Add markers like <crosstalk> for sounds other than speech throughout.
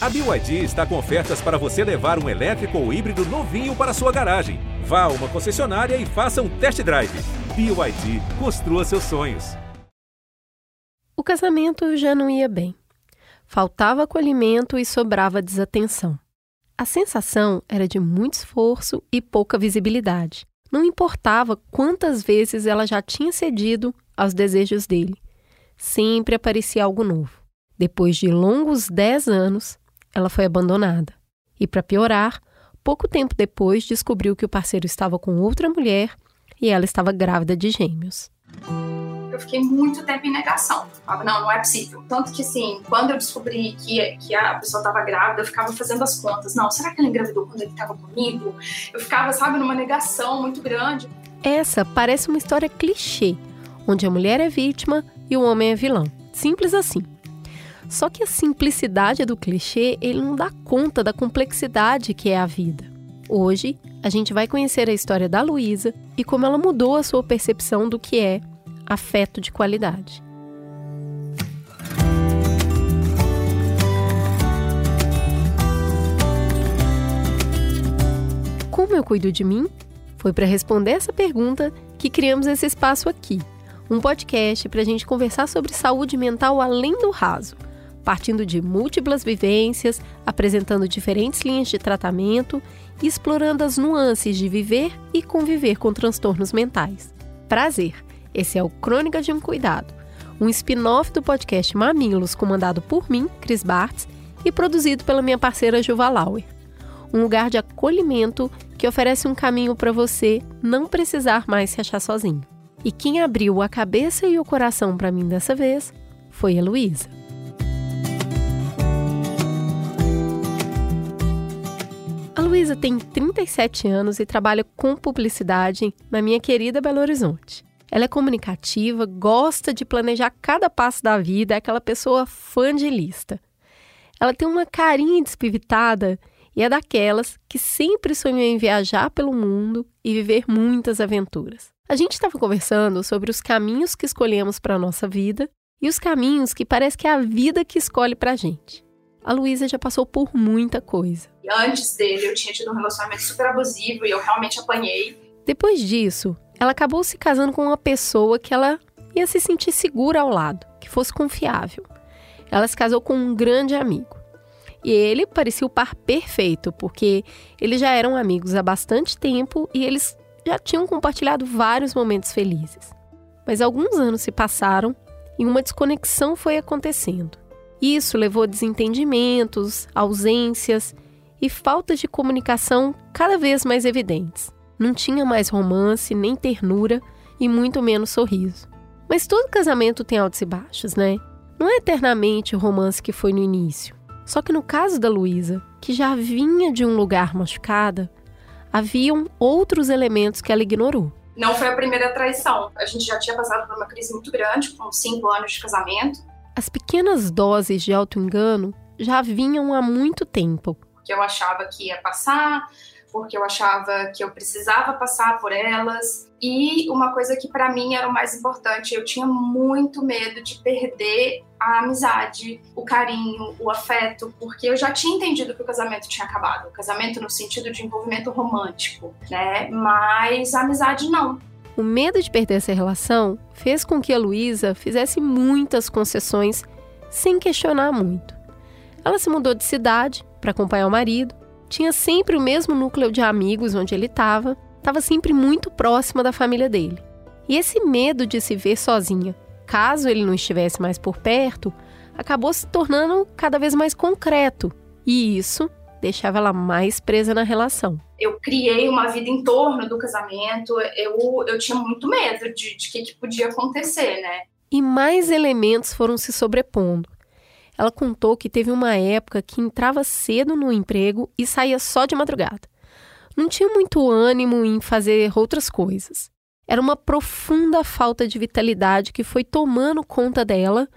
A BYD está com ofertas para você levar um elétrico ou híbrido novinho para sua garagem. Vá a uma concessionária e faça um test drive. BYD, construa seus sonhos. O casamento já não ia bem. Faltava acolhimento e sobrava desatenção. A sensação era de muito esforço e pouca visibilidade. Não importava quantas vezes ela já tinha cedido aos desejos dele. Sempre aparecia algo novo. Depois de longos dez anos, ela foi abandonada. E, para piorar, pouco tempo depois descobriu que o parceiro estava com outra mulher e ela estava grávida de gêmeos. Eu fiquei muito tempo em negação. Falava, não, não é possível. Tanto que, assim, quando eu descobri que, que a pessoa estava grávida, eu ficava fazendo as contas. Não, será que ela engravidou quando ele estava comigo? Eu ficava, sabe, numa negação muito grande. Essa parece uma história clichê, onde a mulher é vítima e o homem é vilão. Simples assim. Só que a simplicidade do clichê, ele não dá conta da complexidade que é a vida. Hoje, a gente vai conhecer a história da Luísa e como ela mudou a sua percepção do que é afeto de qualidade. Como eu cuido de mim? Foi para responder essa pergunta que criamos esse espaço aqui, um podcast para a gente conversar sobre saúde mental além do raso partindo de múltiplas vivências, apresentando diferentes linhas de tratamento e explorando as nuances de viver e conviver com transtornos mentais. Prazer! Esse é o Crônica de um Cuidado, um spin-off do podcast Mamilos, comandado por mim, Cris Bartz, e produzido pela minha parceira Juva Lauer. Um lugar de acolhimento que oferece um caminho para você não precisar mais se achar sozinho. E quem abriu a cabeça e o coração para mim dessa vez foi a Luísa. Luísa tem 37 anos e trabalha com publicidade na minha querida Belo Horizonte. Ela é comunicativa, gosta de planejar cada passo da vida, é aquela pessoa fã de lista. Ela tem uma carinha despivitada e é daquelas que sempre sonhou em viajar pelo mundo e viver muitas aventuras. A gente estava conversando sobre os caminhos que escolhemos para a nossa vida e os caminhos que parece que é a vida que escolhe para a gente a Luísa já passou por muita coisa. Antes dele, eu tinha tido um relacionamento super abusivo e eu realmente apanhei. Depois disso, ela acabou se casando com uma pessoa que ela ia se sentir segura ao lado, que fosse confiável. Ela se casou com um grande amigo. E ele parecia o par perfeito, porque eles já eram amigos há bastante tempo e eles já tinham compartilhado vários momentos felizes. Mas alguns anos se passaram e uma desconexão foi acontecendo. Isso levou a desentendimentos, ausências e faltas de comunicação cada vez mais evidentes. Não tinha mais romance, nem ternura e muito menos sorriso. Mas todo casamento tem altos e baixos, né? Não é eternamente o romance que foi no início. Só que no caso da Luísa, que já vinha de um lugar machucada, haviam outros elementos que ela ignorou. Não foi a primeira traição. A gente já tinha passado por uma crise muito grande, com cinco anos de casamento. As pequenas doses de auto-engano já vinham há muito tempo. Que eu achava que ia passar, porque eu achava que eu precisava passar por elas. E uma coisa que para mim era o mais importante, eu tinha muito medo de perder a amizade, o carinho, o afeto, porque eu já tinha entendido que o casamento tinha acabado. O casamento no sentido de envolvimento romântico, né? Mas a amizade não. O medo de perder essa relação fez com que a Luísa fizesse muitas concessões sem questionar muito. Ela se mudou de cidade para acompanhar o marido, tinha sempre o mesmo núcleo de amigos onde ele estava, estava sempre muito próxima da família dele. E esse medo de se ver sozinha, caso ele não estivesse mais por perto, acabou se tornando cada vez mais concreto. E isso deixava ela mais presa na relação. Eu criei uma vida em torno do casamento, eu, eu tinha muito medo de, de que, que podia acontecer, né? E mais elementos foram se sobrepondo. Ela contou que teve uma época que entrava cedo no emprego e saía só de madrugada. Não tinha muito ânimo em fazer outras coisas. Era uma profunda falta de vitalidade que foi tomando conta dela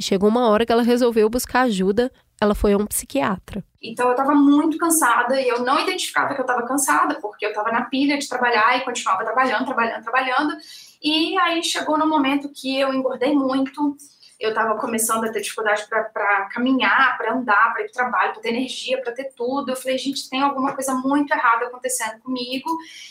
e chegou uma hora que ela resolveu buscar ajuda ela foi a um psiquiatra. Então eu estava muito cansada e eu não identificava que eu estava cansada, porque eu estava na pilha de trabalhar e continuava trabalhando, trabalhando, trabalhando. E aí chegou no momento que eu engordei muito, eu estava começando a ter dificuldade para caminhar, para andar, para ir para trabalho, para ter energia, para ter tudo. Eu falei, gente, tem alguma coisa muito errada acontecendo comigo.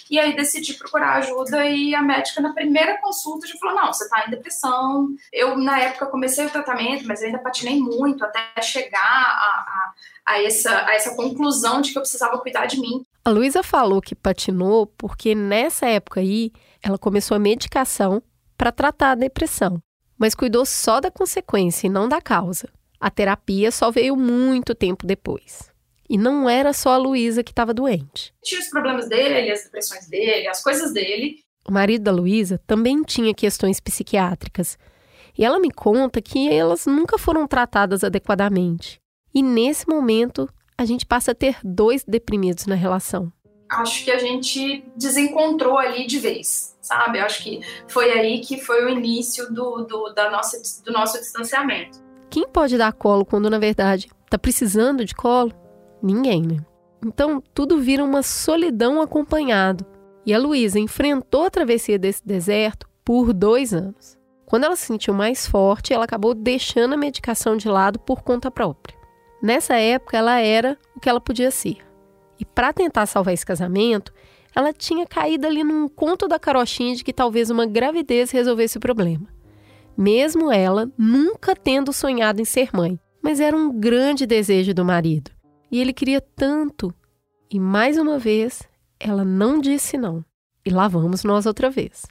E aí decidi procurar ajuda e a médica na primeira consulta já falou, não, você está em depressão. Eu na época comecei o tratamento, mas ainda patinei muito até chegar a, a, a essa, a essa conclusão de que eu precisava cuidar de mim. A Luísa falou que patinou porque nessa época aí ela começou a medicação para tratar a depressão, mas cuidou só da consequência e não da causa. A terapia só veio muito tempo depois. E não era só a Luísa que estava doente. Tinha os problemas dele, as depressões dele, as coisas dele. O marido da Luísa também tinha questões psiquiátricas. E ela me conta que elas nunca foram tratadas adequadamente. E nesse momento, a gente passa a ter dois deprimidos na relação. Acho que a gente desencontrou ali de vez sabe? Acho que foi aí que foi o início do, do, da nossa, do nosso distanciamento. Quem pode dar colo quando, na verdade, tá precisando de colo? Ninguém, né? Então, tudo vira uma solidão acompanhado. E a Luísa enfrentou a travessia desse deserto por dois anos. Quando ela se sentiu mais forte, ela acabou deixando a medicação de lado por conta própria. Nessa época, ela era o que ela podia ser. E para tentar salvar esse casamento, ela tinha caído ali num conto da carochinha de que talvez uma gravidez resolvesse o problema. Mesmo ela nunca tendo sonhado em ser mãe, mas era um grande desejo do marido. E ele queria tanto. E mais uma vez, ela não disse não. E lá vamos nós outra vez.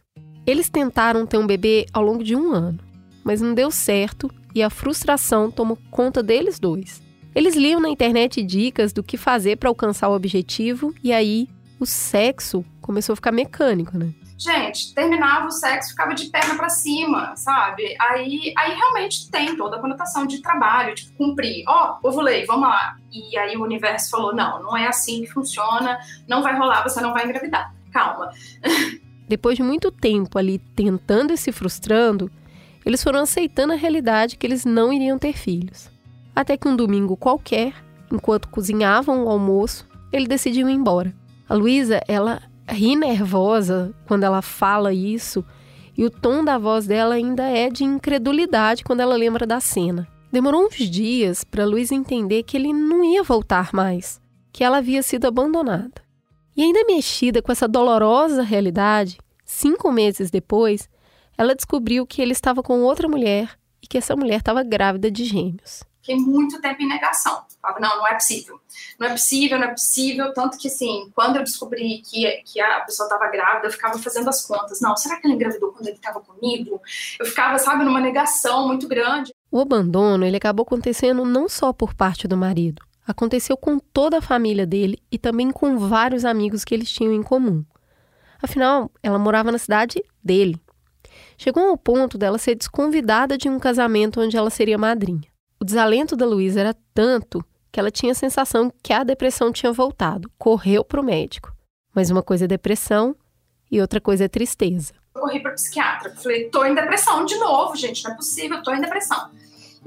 Eles tentaram ter um bebê ao longo de um ano, mas não deu certo e a frustração tomou conta deles dois. Eles liam na internet dicas do que fazer para alcançar o objetivo e aí o sexo começou a ficar mecânico, né? Gente, terminava o sexo, ficava de perna para cima, sabe? Aí, aí realmente tem toda a conotação de trabalho, tipo, cumprir. Ó, oh, ovulei, vamos lá. E aí o universo falou: não, não é assim que funciona, não vai rolar, você não vai engravidar. Calma. <laughs> Depois de muito tempo ali tentando e se frustrando, eles foram aceitando a realidade que eles não iriam ter filhos. Até que um domingo qualquer, enquanto cozinhavam o almoço, ele decidiu ir embora. A Luísa, ela ri nervosa quando ela fala isso, e o tom da voz dela ainda é de incredulidade quando ela lembra da cena. Demorou uns dias para Luísa entender que ele não ia voltar mais, que ela havia sido abandonada. E ainda mexida com essa dolorosa realidade, cinco meses depois, ela descobriu que ele estava com outra mulher e que essa mulher estava grávida de gêmeos fiquei muito tempo em negação. Falava, não, não é possível. Não é possível, não é possível. Tanto que, assim, quando eu descobri que, que a pessoa estava grávida, eu ficava fazendo as contas. Não, será que ela engravidou quando ele estava comigo? Eu ficava, sabe, numa negação muito grande. O abandono, ele acabou acontecendo não só por parte do marido. Aconteceu com toda a família dele e também com vários amigos que eles tinham em comum. Afinal, ela morava na cidade dele. Chegou ao ponto dela ser desconvidada de um casamento onde ela seria madrinha. O desalento da Luísa era tanto que ela tinha a sensação que a depressão tinha voltado. Correu para o médico. Mas uma coisa é depressão e outra coisa é tristeza. Eu corri para psiquiatra. Falei, tô em depressão de novo, gente, não é possível, tô em depressão.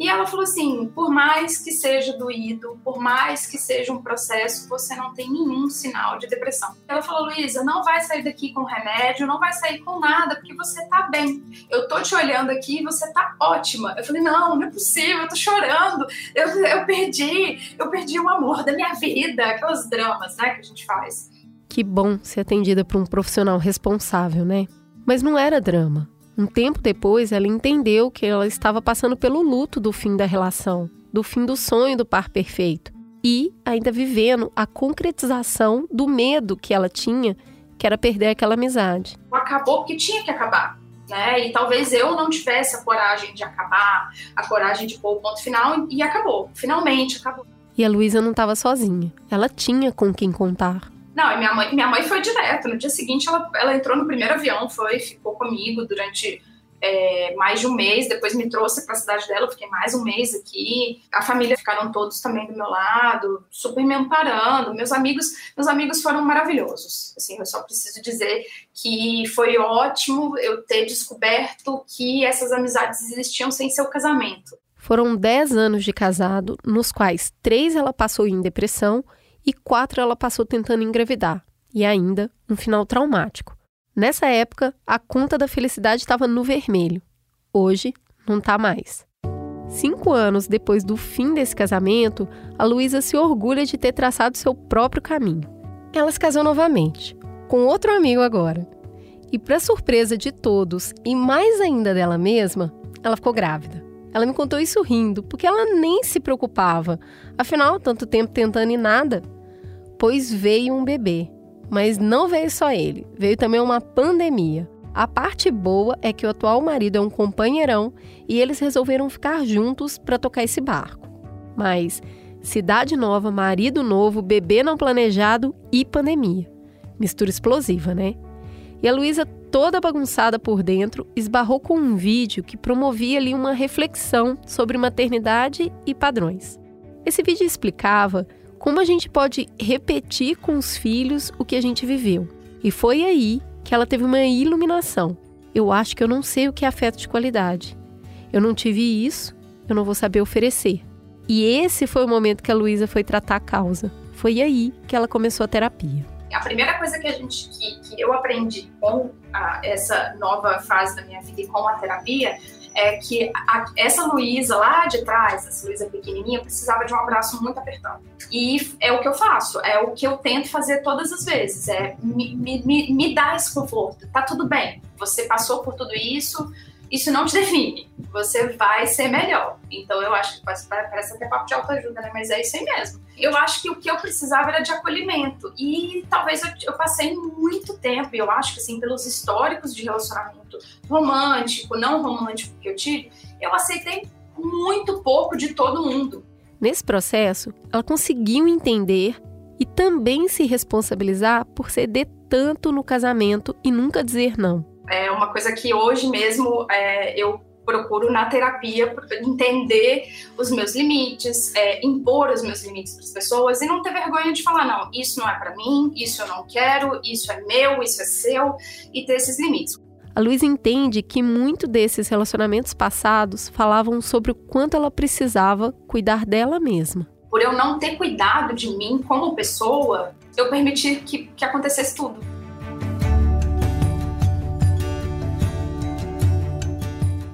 E ela falou assim: por mais que seja doído, por mais que seja um processo, você não tem nenhum sinal de depressão. Ela falou: Luísa, não vai sair daqui com remédio, não vai sair com nada, porque você tá bem. Eu tô te olhando aqui e você tá ótima. Eu falei: não, não é possível, eu tô chorando. Eu, eu perdi, eu perdi o amor da minha vida, aquelas dramas, né, que a gente faz. Que bom ser atendida por um profissional responsável, né? Mas não era drama. Um tempo depois, ela entendeu que ela estava passando pelo luto do fim da relação, do fim do sonho do par perfeito e ainda vivendo a concretização do medo que ela tinha, que era perder aquela amizade. Acabou porque tinha que acabar. Né? E talvez eu não tivesse a coragem de acabar, a coragem de pôr o ponto final e acabou. Finalmente acabou. E a Luísa não estava sozinha. Ela tinha com quem contar. Não, e minha mãe, minha mãe foi direto. No dia seguinte, ela, ela entrou no primeiro avião, foi, ficou comigo durante é, mais de um mês. Depois me trouxe para a cidade dela, fiquei mais um mês aqui. A família ficaram todos também do meu lado, super me amparando. Meus amigos, meus amigos foram maravilhosos. Assim, eu só preciso dizer que foi ótimo eu ter descoberto que essas amizades existiam sem seu casamento. Foram 10 anos de casado, nos quais três ela passou em depressão e quatro ela passou tentando engravidar, e ainda um final traumático. Nessa época, a conta da felicidade estava no vermelho. Hoje, não está mais. Cinco anos depois do fim desse casamento, a Luísa se orgulha de ter traçado seu próprio caminho. Ela se casou novamente, com outro amigo agora. E, para surpresa de todos e mais ainda dela mesma, ela ficou grávida. Ela me contou isso rindo, porque ela nem se preocupava. Afinal, tanto tempo tentando e nada. Pois veio um bebê. Mas não veio só ele, veio também uma pandemia. A parte boa é que o atual marido é um companheirão e eles resolveram ficar juntos para tocar esse barco. Mas cidade nova, marido novo, bebê não planejado e pandemia. Mistura explosiva, né? E a Luísa, toda bagunçada por dentro, esbarrou com um vídeo que promovia ali uma reflexão sobre maternidade e padrões. Esse vídeo explicava como a gente pode repetir com os filhos o que a gente viveu. E foi aí que ela teve uma iluminação. Eu acho que eu não sei o que é afeto de qualidade. Eu não tive isso, eu não vou saber oferecer. E esse foi o momento que a Luísa foi tratar a causa. Foi aí que ela começou a terapia a primeira coisa que a gente que, que eu aprendi com a, essa nova fase da minha vida e com a terapia é que a, essa Luísa lá de trás, essa Luísa pequenininha, precisava de um abraço muito apertado. E é o que eu faço, é o que eu tento fazer todas as vezes, é me, me, me, me dar esse conforto. Tá tudo bem, você passou por tudo isso, isso não te define. Você vai ser melhor. Então eu acho que parece até papo de autoajuda, né? Mas é isso aí mesmo. Eu acho que o que eu precisava era de acolhimento. E talvez eu, eu passei muito tempo, eu acho que assim, pelos históricos de relacionamento romântico, não romântico que eu tive, eu aceitei muito pouco de todo mundo. Nesse processo, ela conseguiu entender e também se responsabilizar por ceder tanto no casamento e nunca dizer não. É uma coisa que hoje mesmo é, eu procuro na terapia entender os meus limites, é, impor os meus limites para as pessoas e não ter vergonha de falar não, isso não é para mim, isso eu não quero, isso é meu, isso é seu e ter esses limites. A Luísa entende que muito desses relacionamentos passados falavam sobre o quanto ela precisava cuidar dela mesma. Por eu não ter cuidado de mim como pessoa, eu permiti que, que acontecesse tudo.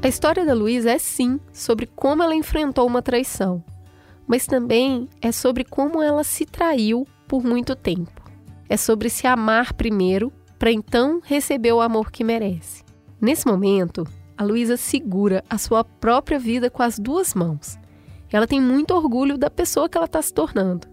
A história da Luísa é sim sobre como ela enfrentou uma traição, mas também é sobre como ela se traiu por muito tempo. É sobre se amar primeiro para então receber o amor que merece. Nesse momento, a Luísa segura a sua própria vida com as duas mãos. Ela tem muito orgulho da pessoa que ela está se tornando.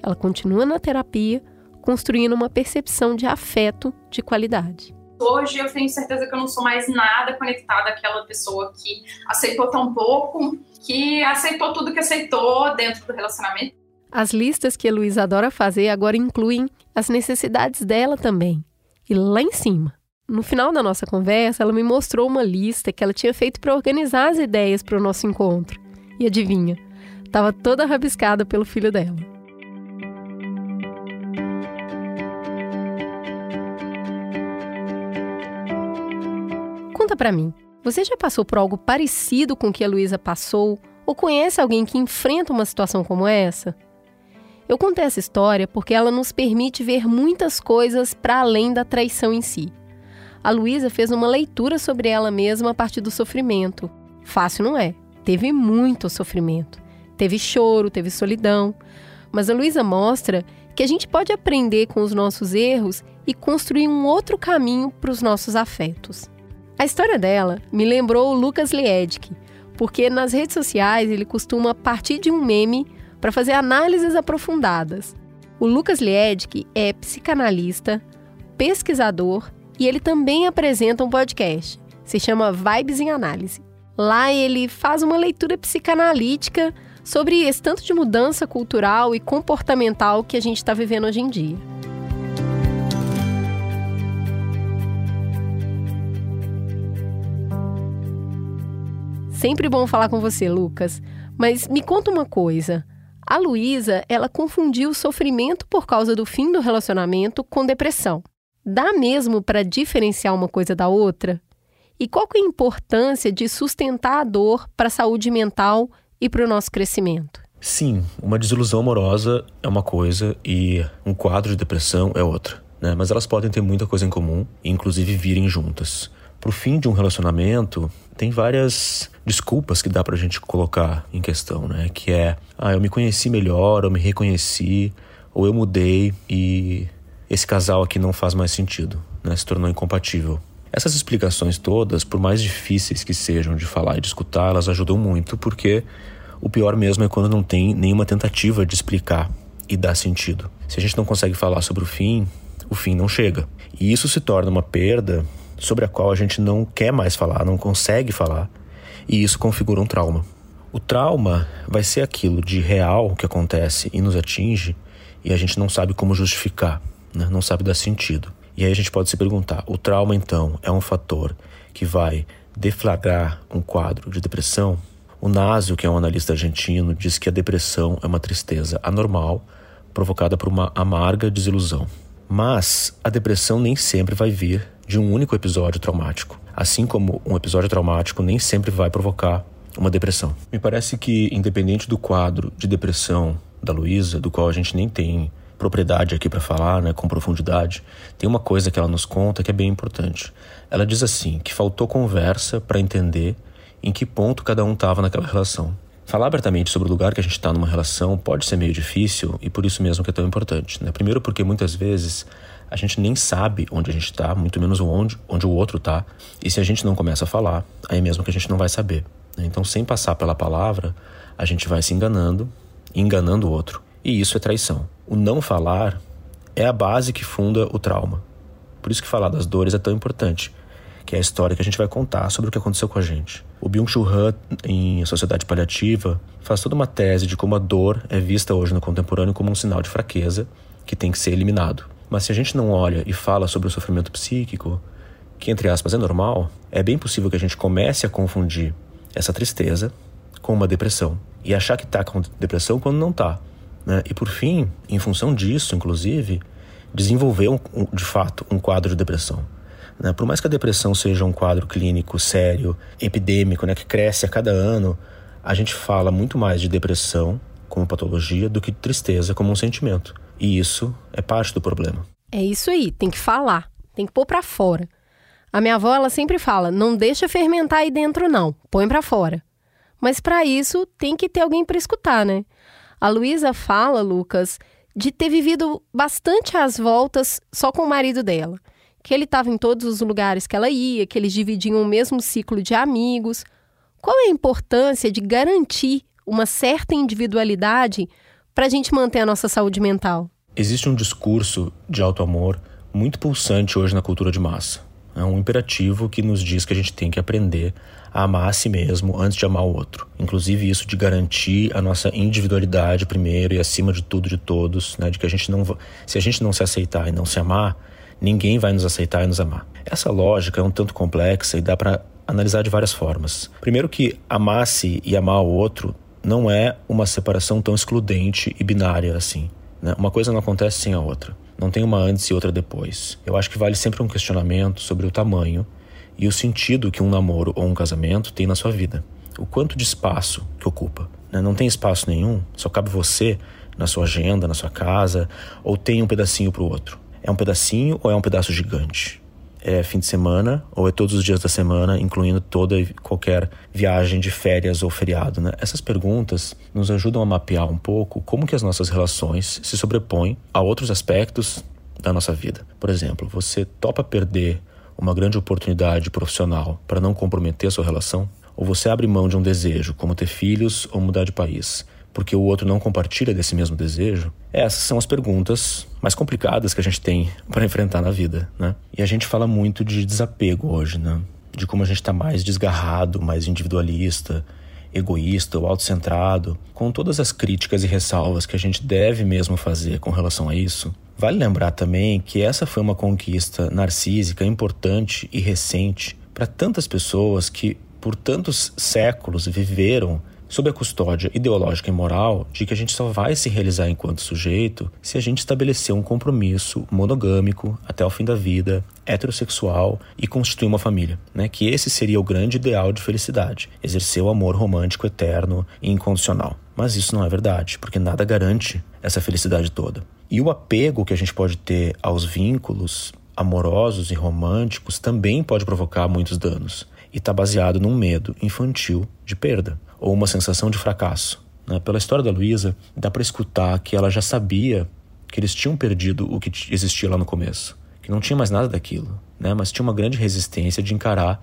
Ela continua na terapia, construindo uma percepção de afeto de qualidade hoje eu tenho certeza que eu não sou mais nada conectada àquela pessoa que aceitou tão pouco, que aceitou tudo que aceitou dentro do relacionamento. As listas que a Luísa adora fazer agora incluem as necessidades dela também. E lá em cima. No final da nossa conversa, ela me mostrou uma lista que ela tinha feito para organizar as ideias para o nosso encontro. E adivinha? Estava toda rabiscada pelo filho dela. Conta para mim, você já passou por algo parecido com o que a Luísa passou? Ou conhece alguém que enfrenta uma situação como essa? Eu contei essa história porque ela nos permite ver muitas coisas para além da traição em si. A Luísa fez uma leitura sobre ela mesma a partir do sofrimento. Fácil não é. Teve muito sofrimento. Teve choro, teve solidão. Mas a Luísa mostra que a gente pode aprender com os nossos erros e construir um outro caminho para os nossos afetos. A história dela me lembrou o Lucas Liedtke, porque nas redes sociais ele costuma partir de um meme para fazer análises aprofundadas. O Lucas Liedtke é psicanalista, pesquisador e ele também apresenta um podcast. Se chama Vibes em Análise. Lá ele faz uma leitura psicanalítica sobre esse tanto de mudança cultural e comportamental que a gente está vivendo hoje em dia. Sempre bom falar com você, Lucas. Mas me conta uma coisa. A Luísa, ela confundiu o sofrimento por causa do fim do relacionamento com depressão. Dá mesmo para diferenciar uma coisa da outra? E qual é a importância de sustentar a dor para a saúde mental e para o nosso crescimento? Sim, uma desilusão amorosa é uma coisa e um quadro de depressão é outra. Né? Mas elas podem ter muita coisa em comum, inclusive virem juntas. Para o fim de um relacionamento, tem várias desculpas que dá pra gente colocar em questão, né? Que é, ah, eu me conheci melhor, eu me reconheci, ou eu mudei e esse casal aqui não faz mais sentido, né? Se tornou incompatível. Essas explicações todas, por mais difíceis que sejam de falar e de escutar, elas ajudam muito, porque o pior mesmo é quando não tem nenhuma tentativa de explicar e dar sentido. Se a gente não consegue falar sobre o fim, o fim não chega. E isso se torna uma perda sobre a qual a gente não quer mais falar, não consegue falar, e isso configura um trauma. O trauma vai ser aquilo de real que acontece e nos atinge e a gente não sabe como justificar, né? não sabe dar sentido. E aí a gente pode se perguntar: o trauma então é um fator que vai deflagrar um quadro de depressão? O Nasio, que é um analista argentino, diz que a depressão é uma tristeza anormal provocada por uma amarga desilusão. Mas a depressão nem sempre vai vir de um único episódio traumático. Assim como um episódio traumático nem sempre vai provocar uma depressão. Me parece que, independente do quadro de depressão da Luísa, do qual a gente nem tem propriedade aqui para falar, né, com profundidade, tem uma coisa que ela nos conta que é bem importante. Ela diz assim que faltou conversa para entender em que ponto cada um estava naquela relação. Falar abertamente sobre o lugar que a gente está numa relação pode ser meio difícil e por isso mesmo que é tão importante. Né? Primeiro porque muitas vezes a gente nem sabe onde a gente está, muito menos onde, onde o outro está. E se a gente não começa a falar, aí mesmo que a gente não vai saber. Né? Então, sem passar pela palavra, a gente vai se enganando, enganando o outro. E isso é traição. O não falar é a base que funda o trauma. Por isso que falar das dores é tão importante que é a história que a gente vai contar sobre o que aconteceu com a gente. O Byung-Chul Han, em Sociedade Paliativa, faz toda uma tese de como a dor é vista hoje no contemporâneo como um sinal de fraqueza que tem que ser eliminado. Mas se a gente não olha e fala sobre o sofrimento psíquico, que entre aspas é normal, é bem possível que a gente comece a confundir essa tristeza com uma depressão e achar que está com depressão quando não está. Né? E por fim, em função disso, inclusive, desenvolver um, de fato um quadro de depressão. Né? Por mais que a depressão seja um quadro clínico sério, epidêmico, né, que cresce a cada ano, a gente fala muito mais de depressão como patologia do que tristeza como um sentimento. E isso é parte do problema. É isso aí, tem que falar, tem que pôr para fora. A minha avó ela sempre fala: "Não deixa fermentar aí dentro não, põe para fora". Mas para isso tem que ter alguém para escutar, né? A Luísa fala, Lucas, de ter vivido bastante às voltas só com o marido dela que ele estava em todos os lugares que ela ia, que eles dividiam o mesmo ciclo de amigos. Qual é a importância de garantir uma certa individualidade para a gente manter a nossa saúde mental? Existe um discurso de auto-amor muito pulsante hoje na cultura de massa. É um imperativo que nos diz que a gente tem que aprender a amar a si mesmo antes de amar o outro. Inclusive isso de garantir a nossa individualidade primeiro e acima de tudo de todos, né? De que a gente não, se a gente não se aceitar e não se amar, ninguém vai nos aceitar e nos amar. Essa lógica é um tanto complexa e dá para analisar de várias formas. Primeiro que amar-se e amar o outro não é uma separação tão excludente e binária assim. Né? Uma coisa não acontece sem a outra. Não tem uma antes e outra depois. Eu acho que vale sempre um questionamento sobre o tamanho e o sentido que um namoro ou um casamento tem na sua vida. O quanto de espaço que ocupa. Né? Não tem espaço nenhum, só cabe você na sua agenda, na sua casa, ou tem um pedacinho para o outro. É um pedacinho ou é um pedaço gigante? É fim de semana ou é todos os dias da semana, incluindo toda e qualquer viagem de férias ou feriado, né? Essas perguntas nos ajudam a mapear um pouco como que as nossas relações se sobrepõem a outros aspectos da nossa vida. Por exemplo, você topa perder uma grande oportunidade profissional para não comprometer a sua relação? Ou você abre mão de um desejo, como ter filhos ou mudar de país, porque o outro não compartilha desse mesmo desejo? Essas são as perguntas mais complicadas que a gente tem para enfrentar na vida, né? E a gente fala muito de desapego hoje, né? De como a gente está mais desgarrado, mais individualista, egoísta ou autocentrado, com todas as críticas e ressalvas que a gente deve mesmo fazer com relação a isso. Vale lembrar também que essa foi uma conquista narcísica importante e recente para tantas pessoas que por tantos séculos viveram sob a custódia ideológica e moral de que a gente só vai se realizar enquanto sujeito se a gente estabelecer um compromisso monogâmico até o fim da vida, heterossexual e constituir uma família, né? Que esse seria o grande ideal de felicidade, exercer o amor romântico eterno e incondicional. Mas isso não é verdade, porque nada garante essa felicidade toda. E o apego que a gente pode ter aos vínculos amorosos e românticos também pode provocar muitos danos. e está baseado num medo infantil de perda ou uma sensação de fracasso. Né? Pela história da Luísa, dá para escutar que ela já sabia que eles tinham perdido o que existia lá no começo, que não tinha mais nada daquilo, né? mas tinha uma grande resistência de encarar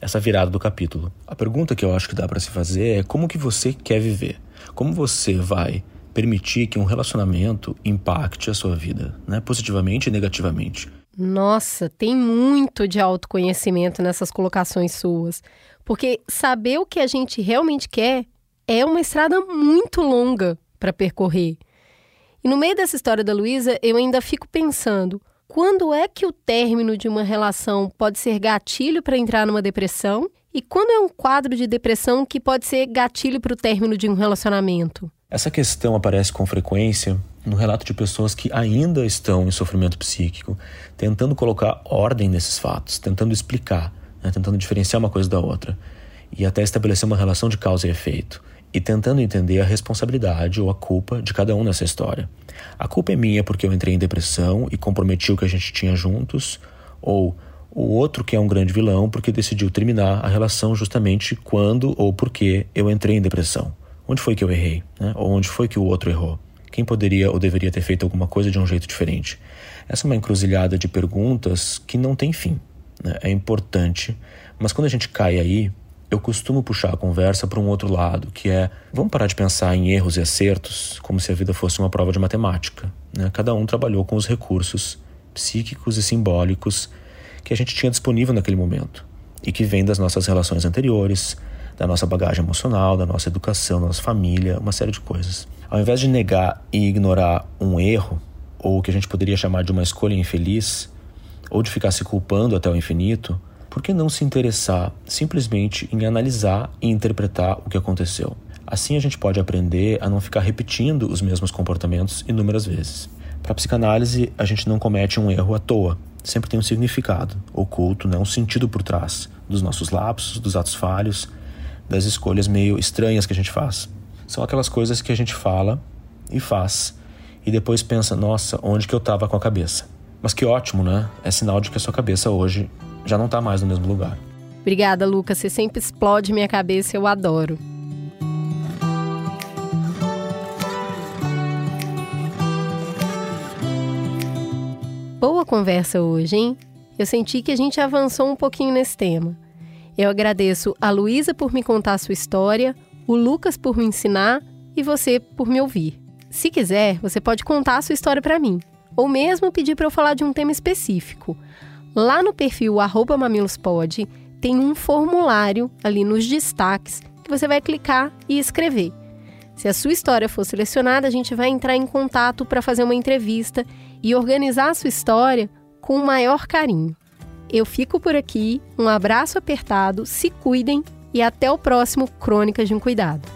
essa virada do capítulo. A pergunta que eu acho que dá para se fazer é como que você quer viver? Como você vai permitir que um relacionamento impacte a sua vida, né? positivamente e negativamente? Nossa, tem muito de autoconhecimento nessas colocações suas. Porque saber o que a gente realmente quer é uma estrada muito longa para percorrer. E no meio dessa história da Luísa, eu ainda fico pensando: quando é que o término de uma relação pode ser gatilho para entrar numa depressão? E quando é um quadro de depressão que pode ser gatilho para o término de um relacionamento? Essa questão aparece com frequência no relato de pessoas que ainda estão em sofrimento psíquico, tentando colocar ordem nesses fatos, tentando explicar, né, tentando diferenciar uma coisa da outra e até estabelecer uma relação de causa e efeito e tentando entender a responsabilidade ou a culpa de cada um nessa história. A culpa é minha porque eu entrei em depressão e comprometi o que a gente tinha juntos, ou o outro que é um grande vilão porque decidiu terminar a relação justamente quando ou porque eu entrei em depressão. Onde foi que eu errei? Né? Ou onde foi que o outro errou? Quem poderia ou deveria ter feito alguma coisa de um jeito diferente? Essa é uma encruzilhada de perguntas que não tem fim. Né? É importante, mas quando a gente cai aí, eu costumo puxar a conversa para um outro lado, que é vamos parar de pensar em erros e acertos como se a vida fosse uma prova de matemática. Né? Cada um trabalhou com os recursos psíquicos e simbólicos que a gente tinha disponível naquele momento e que vem das nossas relações anteriores, da nossa bagagem emocional, da nossa educação, da nossa família, uma série de coisas. Ao invés de negar e ignorar um erro, ou o que a gente poderia chamar de uma escolha infeliz, ou de ficar se culpando até o infinito, por que não se interessar simplesmente em analisar e interpretar o que aconteceu? Assim a gente pode aprender a não ficar repetindo os mesmos comportamentos inúmeras vezes. Para a psicanálise, a gente não comete um erro à toa, sempre tem um significado oculto, né? um sentido por trás dos nossos lapsos, dos atos falhos, das escolhas meio estranhas que a gente faz. São aquelas coisas que a gente fala e faz e depois pensa, nossa, onde que eu estava com a cabeça? Mas que ótimo, né? É sinal de que a sua cabeça hoje já não está mais no mesmo lugar. Obrigada, Lucas. Você sempre explode minha cabeça, eu adoro. Boa conversa hoje, hein? Eu senti que a gente avançou um pouquinho nesse tema. Eu agradeço a Luísa por me contar a sua história, o Lucas por me ensinar e você por me ouvir. Se quiser, você pode contar a sua história para mim, ou mesmo pedir para eu falar de um tema específico. Lá no perfil mamilospod tem um formulário ali nos destaques que você vai clicar e escrever. Se a sua história for selecionada, a gente vai entrar em contato para fazer uma entrevista e organizar a sua história com o maior carinho. Eu fico por aqui, um abraço apertado, se cuidem e até o próximo Crônicas de um Cuidado.